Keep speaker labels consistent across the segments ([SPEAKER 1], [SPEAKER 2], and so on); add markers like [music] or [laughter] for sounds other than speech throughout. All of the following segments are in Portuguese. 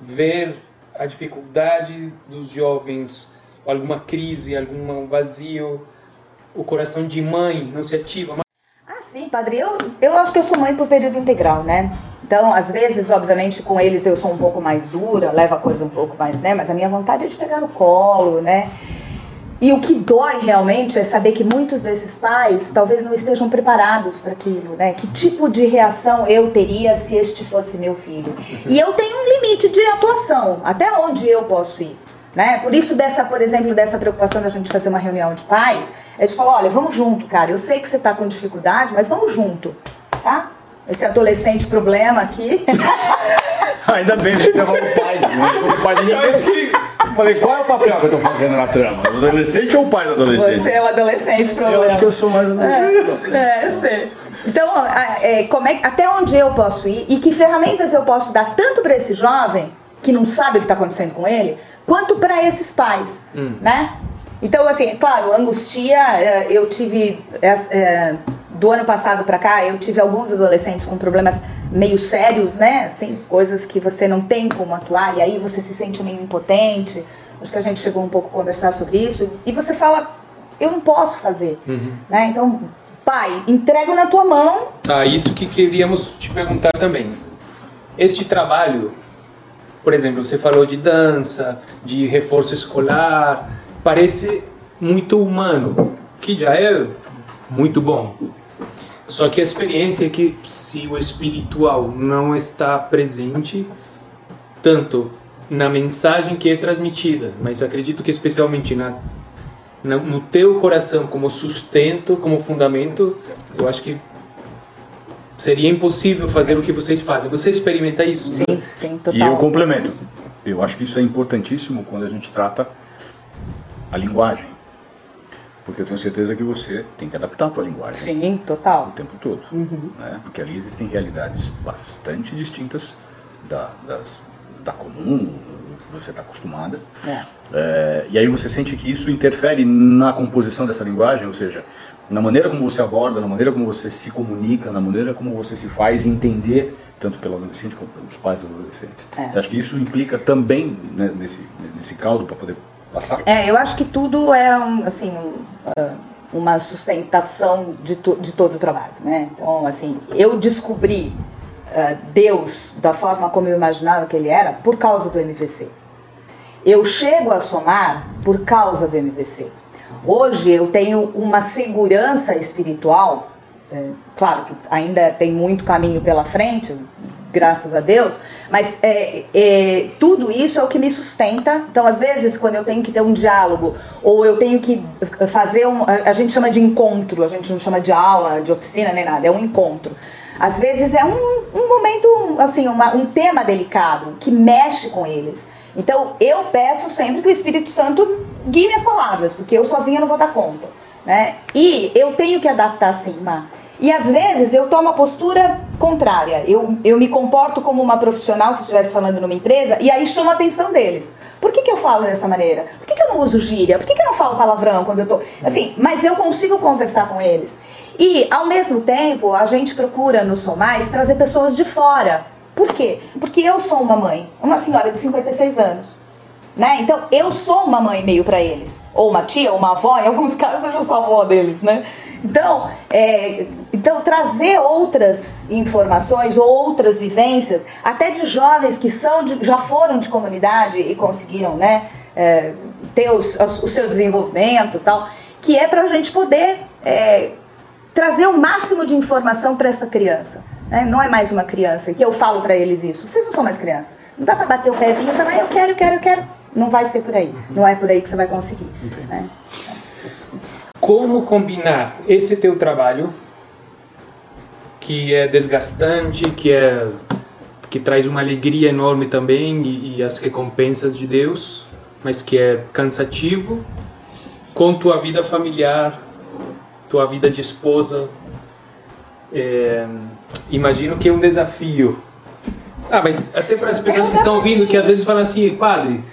[SPEAKER 1] ver a dificuldade dos jovens, alguma crise, algum vazio, o coração de mãe não se ativa.
[SPEAKER 2] Ah, sim, padre. Eu, eu acho que eu sou mãe por período integral, né? Então, às vezes, obviamente, com eles eu sou um pouco mais dura, levo a coisa um pouco mais, né? Mas a minha vontade é de pegar no colo, né? E o que dói realmente é saber que muitos desses pais talvez não estejam preparados para aquilo, né? Que tipo de reação eu teria se este fosse meu filho? E eu tenho um limite de atuação, até onde eu posso ir. Né? Por isso, dessa, por exemplo, dessa preocupação da gente fazer uma reunião de pais, é de falar, olha, vamos junto, cara. Eu sei que você está com dificuldade, mas vamos junto, tá? Esse adolescente problema aqui. [laughs]
[SPEAKER 3] Ainda bem [laughs] que você falou pai, né? O pai que falei, qual é o papel que eu tô fazendo na trama? O adolescente ou o pai do adolescente?
[SPEAKER 2] Você é o adolescente, problema.
[SPEAKER 3] Eu acho que eu sou mais adolescente.
[SPEAKER 2] É, [laughs] é eu sei. Então, é, como é, até onde eu posso ir e que ferramentas eu posso dar tanto para esse jovem que não sabe o que está acontecendo com ele, quanto para esses pais, hum. né? Então, assim, claro, angustia, é, eu tive é, é, do ano passado para cá, eu tive alguns adolescentes com problemas meio sérios, né? Assim, coisas que você não tem como atuar e aí você se sente meio impotente. Acho que a gente chegou um pouco a conversar sobre isso e você fala, eu não posso fazer, uhum. né? Então, pai, entrego na tua mão.
[SPEAKER 1] Ah, isso que queríamos te perguntar também. Este trabalho, por exemplo, você falou de dança, de reforço escolar, parece muito humano, que já é muito bom. Só que a experiência é que se o espiritual não está presente, tanto na mensagem que é transmitida, mas acredito que especialmente na, na, no teu coração como sustento, como fundamento, eu acho que seria impossível fazer sim. o que vocês fazem. Você experimenta isso?
[SPEAKER 2] Sim, sim, total.
[SPEAKER 3] E eu complemento. Eu acho que isso é importantíssimo quando a gente trata a linguagem. Porque eu tenho certeza que você tem que adaptar a tua linguagem.
[SPEAKER 2] Sim, total.
[SPEAKER 3] O tempo todo. Uhum. Né? Porque ali existem realidades bastante distintas da, das, da comum, que você está acostumada. É. É, e aí você sente que isso interfere na composição dessa linguagem, ou seja, na maneira como você aborda, na maneira como você se comunica, na maneira como você se faz entender, tanto pelo adolescente quanto pelos pais dos adolescentes. É. Você acha que isso implica também né, nesse, nesse caldo para poder
[SPEAKER 2] é, eu acho que tudo é um, assim, um, uh, uma sustentação de, to, de todo o trabalho, né? Então, assim, eu descobri uh, Deus da forma como eu imaginava que ele era por causa do MVC. Eu chego a somar por causa do MVC. Hoje eu tenho uma segurança espiritual, é, claro que ainda tem muito caminho pela frente, graças a Deus, mas é, é, tudo isso é o que me sustenta. Então, às vezes, quando eu tenho que ter um diálogo, ou eu tenho que fazer um. A gente chama de encontro, a gente não chama de aula, de oficina, nem nada, é um encontro. Às vezes é um, um momento, assim, uma, um tema delicado que mexe com eles. Então, eu peço sempre que o Espírito Santo guie minhas palavras, porque eu sozinha não vou dar conta. Né? E eu tenho que adaptar sim, Mar. E às vezes eu tomo a postura contrária. Eu, eu me comporto como uma profissional que estivesse falando numa empresa e aí chamo a atenção deles. Por que, que eu falo dessa maneira? Por que, que eu não uso gíria? Por que, que eu não falo palavrão quando eu tô. Assim, mas eu consigo conversar com eles. E, ao mesmo tempo, a gente procura no Somais trazer pessoas de fora. Por quê? Porque eu sou uma mãe, uma senhora de 56 anos. Né? Então, eu sou uma mãe meio para eles. Ou uma tia, ou uma avó, em alguns [laughs] casos eu já sou avó deles, né? Então, é, então, trazer outras informações, outras vivências, até de jovens que são de, já foram de comunidade e conseguiram né, é, ter os, o seu desenvolvimento tal, que é para a gente poder é, trazer o máximo de informação para essa criança. Né? Não é mais uma criança, que eu falo para eles isso. Vocês não são mais criança. Não dá para bater o pezinho e falar, ah, eu quero, eu quero, eu quero. Não vai ser por aí. Não é por aí que você vai conseguir. Né?
[SPEAKER 1] como combinar esse teu trabalho que é desgastante, que é que traz uma alegria enorme também e, e as recompensas de Deus, mas que é cansativo, com tua vida familiar, tua vida de esposa. É, imagino que é um desafio. Ah, mas até para as pessoas que estão ouvindo, que às vezes falam assim, padre,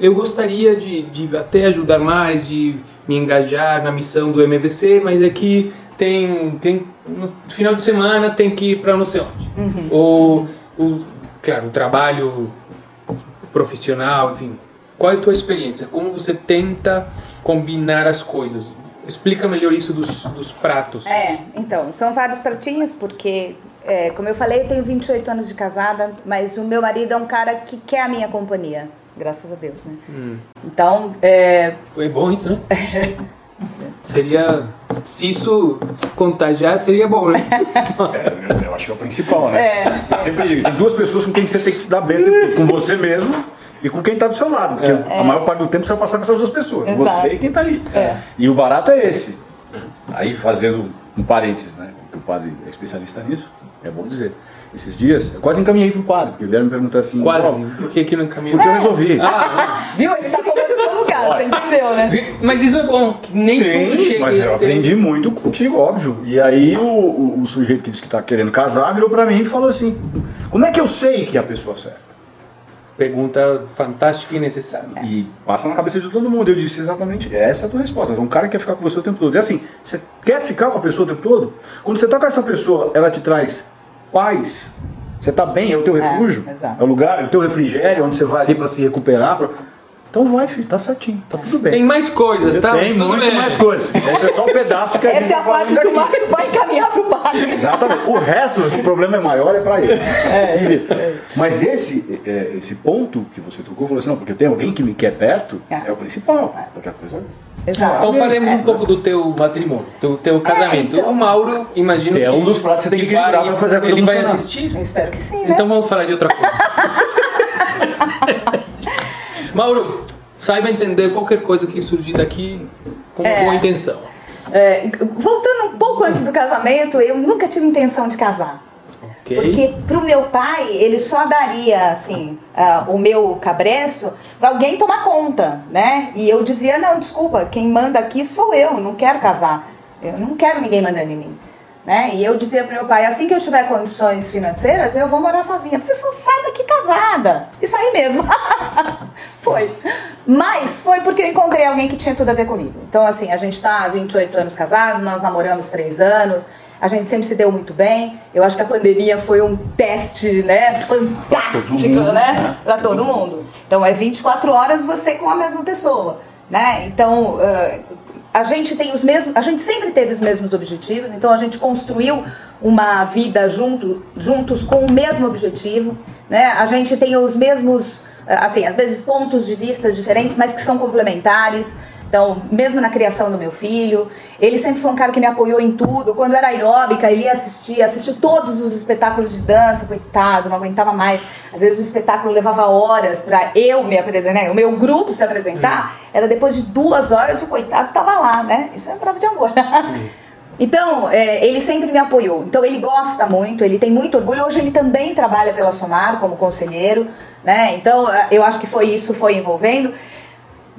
[SPEAKER 1] eu gostaria de, de até ajudar mais, de me engajar na missão do MVC, mas é que tem, tem no final de semana tem que ir para não sei onde. Uhum. Ou, o, claro, o trabalho profissional, enfim. Qual é a tua experiência? Como você tenta combinar as coisas? Explica melhor isso dos, dos pratos.
[SPEAKER 2] É, então, são vários pratinhos, porque, é, como eu falei, eu tenho 28 anos de casada, mas o meu marido é um cara que quer a minha companhia, graças a Deus, né? Hum. Então, é...
[SPEAKER 1] É bom isso, né? [laughs] seria. Se isso contagiar, seria bom, né?
[SPEAKER 3] É, eu acho que é o principal, né? É. Sempre, tem duas pessoas com quem você tem que se dar bem, com você mesmo e com quem está do seu lado. Porque é. a maior parte do tempo você vai passar com essas duas pessoas, Exato. você e quem está ali. É. E o barato é esse. Aí, fazendo um parênteses, né? Porque o padre é especialista nisso, é bom dizer. Esses dias, eu quase encaminhei para o padre, porque vieram me perguntar assim.
[SPEAKER 1] Quase? Por que, que não encaminhou?
[SPEAKER 3] Porque eu resolvi. Ah,
[SPEAKER 2] Viu? Ele está tomando teu lugar, você entendeu, né?
[SPEAKER 1] Mas isso é bom, que nem Sim, tudo chega.
[SPEAKER 3] Mas eu aprendi muito contigo, óbvio. E aí o, o, o sujeito que disse que está querendo casar virou para mim e falou assim: Como é que eu sei que é a pessoa certa?
[SPEAKER 1] Pergunta fantástica e necessária.
[SPEAKER 3] E passa na cabeça de todo mundo. Eu disse exatamente essa é a tua resposta. Um cara que quer ficar com você o tempo todo. E assim, você quer ficar com a pessoa o tempo todo? Quando você está com essa pessoa, ela te traz paz. Você está bem, é o teu é, refúgio, é, é, o lugar, é o teu refrigério, onde você vai ali para se recuperar. Pra... Então vai, filho, tá certinho, tá tudo bem.
[SPEAKER 1] Tem mais coisas, tá?
[SPEAKER 3] Tem muito bem. mais coisas. Esse é só um pedaço que a
[SPEAKER 2] Essa gente
[SPEAKER 3] é
[SPEAKER 2] a tá parte que o Márcio vai encaminhar pro padre.
[SPEAKER 3] Exatamente. O resto, o problema é maior, é para ele. É, é, isso, é isso. Mas esse, é, esse ponto que você tocou, falou assim, não, porque tem alguém que me quer perto, é, é o principal. Outra coisa
[SPEAKER 1] Exato. Então faremos um pouco do teu matrimônio, do teu casamento. É, então, o Mauro, imagino que
[SPEAKER 3] é um dos pratos que você tem que
[SPEAKER 1] vai, para fazer a coisa Ele vai assistir?
[SPEAKER 2] Eu espero que sim,
[SPEAKER 1] né? Então vamos falar de outra coisa. [laughs] Mauro, saiba entender qualquer coisa que surgir daqui com é, boa intenção.
[SPEAKER 2] É, voltando um pouco antes do casamento, eu nunca tive intenção de casar. Okay. Porque pro meu pai, ele só daria, assim, uh, o meu cabresto alguém tomar conta, né? E eu dizia, não, desculpa, quem manda aqui sou eu, não quero casar. Eu não quero ninguém mandando em mim. Né? E eu dizia para meu pai, assim que eu tiver condições financeiras, eu vou morar sozinha. Você só sai daqui casada. E saí mesmo. [laughs] foi. Mas foi porque eu encontrei alguém que tinha tudo a ver comigo. Então, assim, a gente está há 28 anos casados, nós namoramos 3 anos, a gente sempre se deu muito bem. Eu acho que a pandemia foi um teste, né, fantástico, mundo, né, né? para todo mundo. Então, é 24 horas você com a mesma pessoa, né? Então, uh, a gente tem os mesmos, a gente sempre teve os mesmos objetivos, então a gente construiu uma vida junto, juntos com o mesmo objetivo, né? A gente tem os mesmos, assim, às vezes pontos de vista diferentes, mas que são complementares. Então, mesmo na criação do meu filho, ele sempre foi um cara que me apoiou em tudo. Quando eu era aeróbica, ele ia assistir, assistiu todos os espetáculos de dança, coitado, não aguentava mais. Às vezes o espetáculo levava horas para eu me apresentar, né? o meu grupo se apresentar. Era depois de duas horas o coitado estava lá, né? Isso é prova de amor. [laughs] Então, é, ele sempre me apoiou. Então, ele gosta muito, ele tem muito orgulho. Hoje, ele também trabalha pela Somar como conselheiro, né? Então, eu acho que foi isso, foi envolvendo.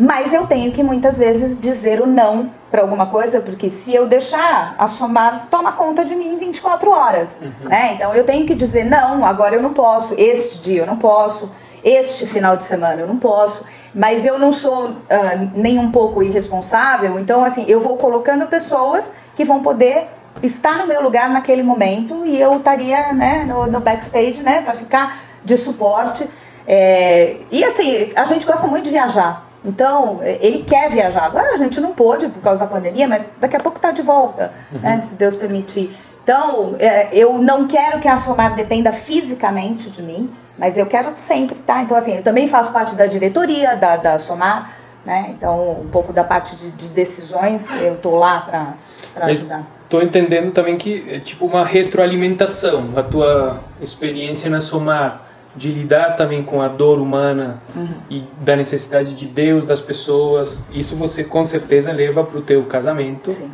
[SPEAKER 2] Mas eu tenho que muitas vezes dizer o não para alguma coisa, porque se eu deixar, a Somar toma conta de mim 24 horas, uhum. né? Então eu tenho que dizer não, agora eu não posso, este dia eu não posso, este final de semana eu não posso, mas eu não sou uh, nem um pouco irresponsável, então assim, eu vou colocando pessoas que vão poder estar no meu lugar naquele momento e eu estaria, né, no, no backstage, né, para ficar de suporte. É, e assim, a gente gosta muito de viajar. Então, ele quer viajar. Agora a gente não pôde por causa da pandemia, mas daqui a pouco está de volta, uhum. né, se Deus permitir. Então, é, eu não quero que a Somar dependa fisicamente de mim, mas eu quero sempre estar. Tá? Então, assim, eu também faço parte da diretoria da, da Somar, né? Então, um pouco da parte de, de decisões, eu estou lá para ajudar.
[SPEAKER 1] Estou entendendo também que é tipo uma retroalimentação, a tua experiência na Somar de lidar também com a dor humana uhum. e da necessidade de Deus das pessoas. Isso você com certeza leva para o teu casamento. Sim.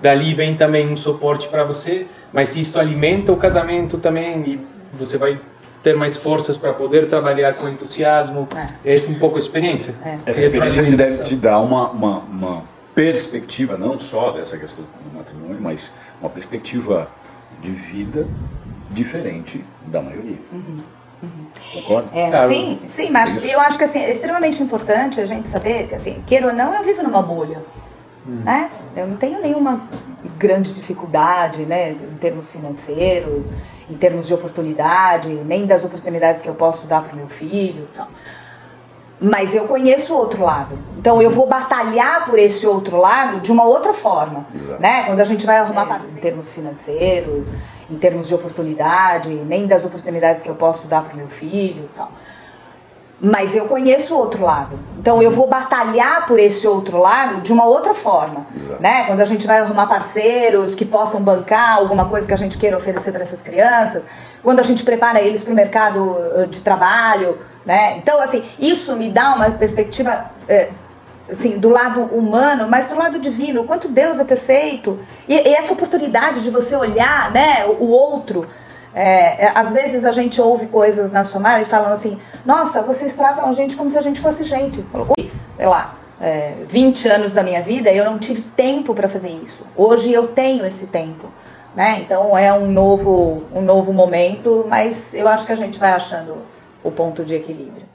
[SPEAKER 1] Dali vem também um suporte para você, mas se isto alimenta o casamento também e você vai ter mais forças para poder trabalhar com entusiasmo. É. É um pouco a experiência.
[SPEAKER 3] É. Essa experiência deve te dar uma, uma, uma perspectiva, não só dessa questão do matrimônio, mas uma perspectiva de vida diferente da maioria. Uhum. Uhum. Concorda?
[SPEAKER 2] É, sim, sim, mas eu acho que assim, é extremamente importante a gente saber que, assim, queira ou não, eu vivo numa bolha. Uhum. Né? Eu não tenho nenhuma grande dificuldade, né, em termos financeiros, em termos de oportunidade, nem das oportunidades que eu posso dar para o meu filho. Tal. Mas eu conheço o outro lado. Então eu vou batalhar por esse outro lado de uma outra forma. Né? Quando a gente vai arrumar é, parceiros em termos financeiros, em termos de oportunidade, nem das oportunidades que eu posso dar para o meu filho. Tal mas eu conheço o outro lado. Então eu vou batalhar por esse outro lado de uma outra forma, né? Quando a gente vai arrumar parceiros que possam bancar alguma coisa que a gente queira oferecer para essas crianças, quando a gente prepara eles para o mercado de trabalho, né? Então assim, isso me dá uma perspectiva é, assim, do lado humano, mas do lado divino, o quanto Deus é perfeito e, e essa oportunidade de você olhar, né, o outro é, é, às vezes a gente ouve coisas na Somália falam assim: nossa, vocês tratam a gente como se a gente fosse gente. Sei lá, é, 20 anos da minha vida eu não tive tempo para fazer isso. Hoje eu tenho esse tempo. Né? Então é um novo, um novo momento, mas eu acho que a gente vai achando o ponto de equilíbrio.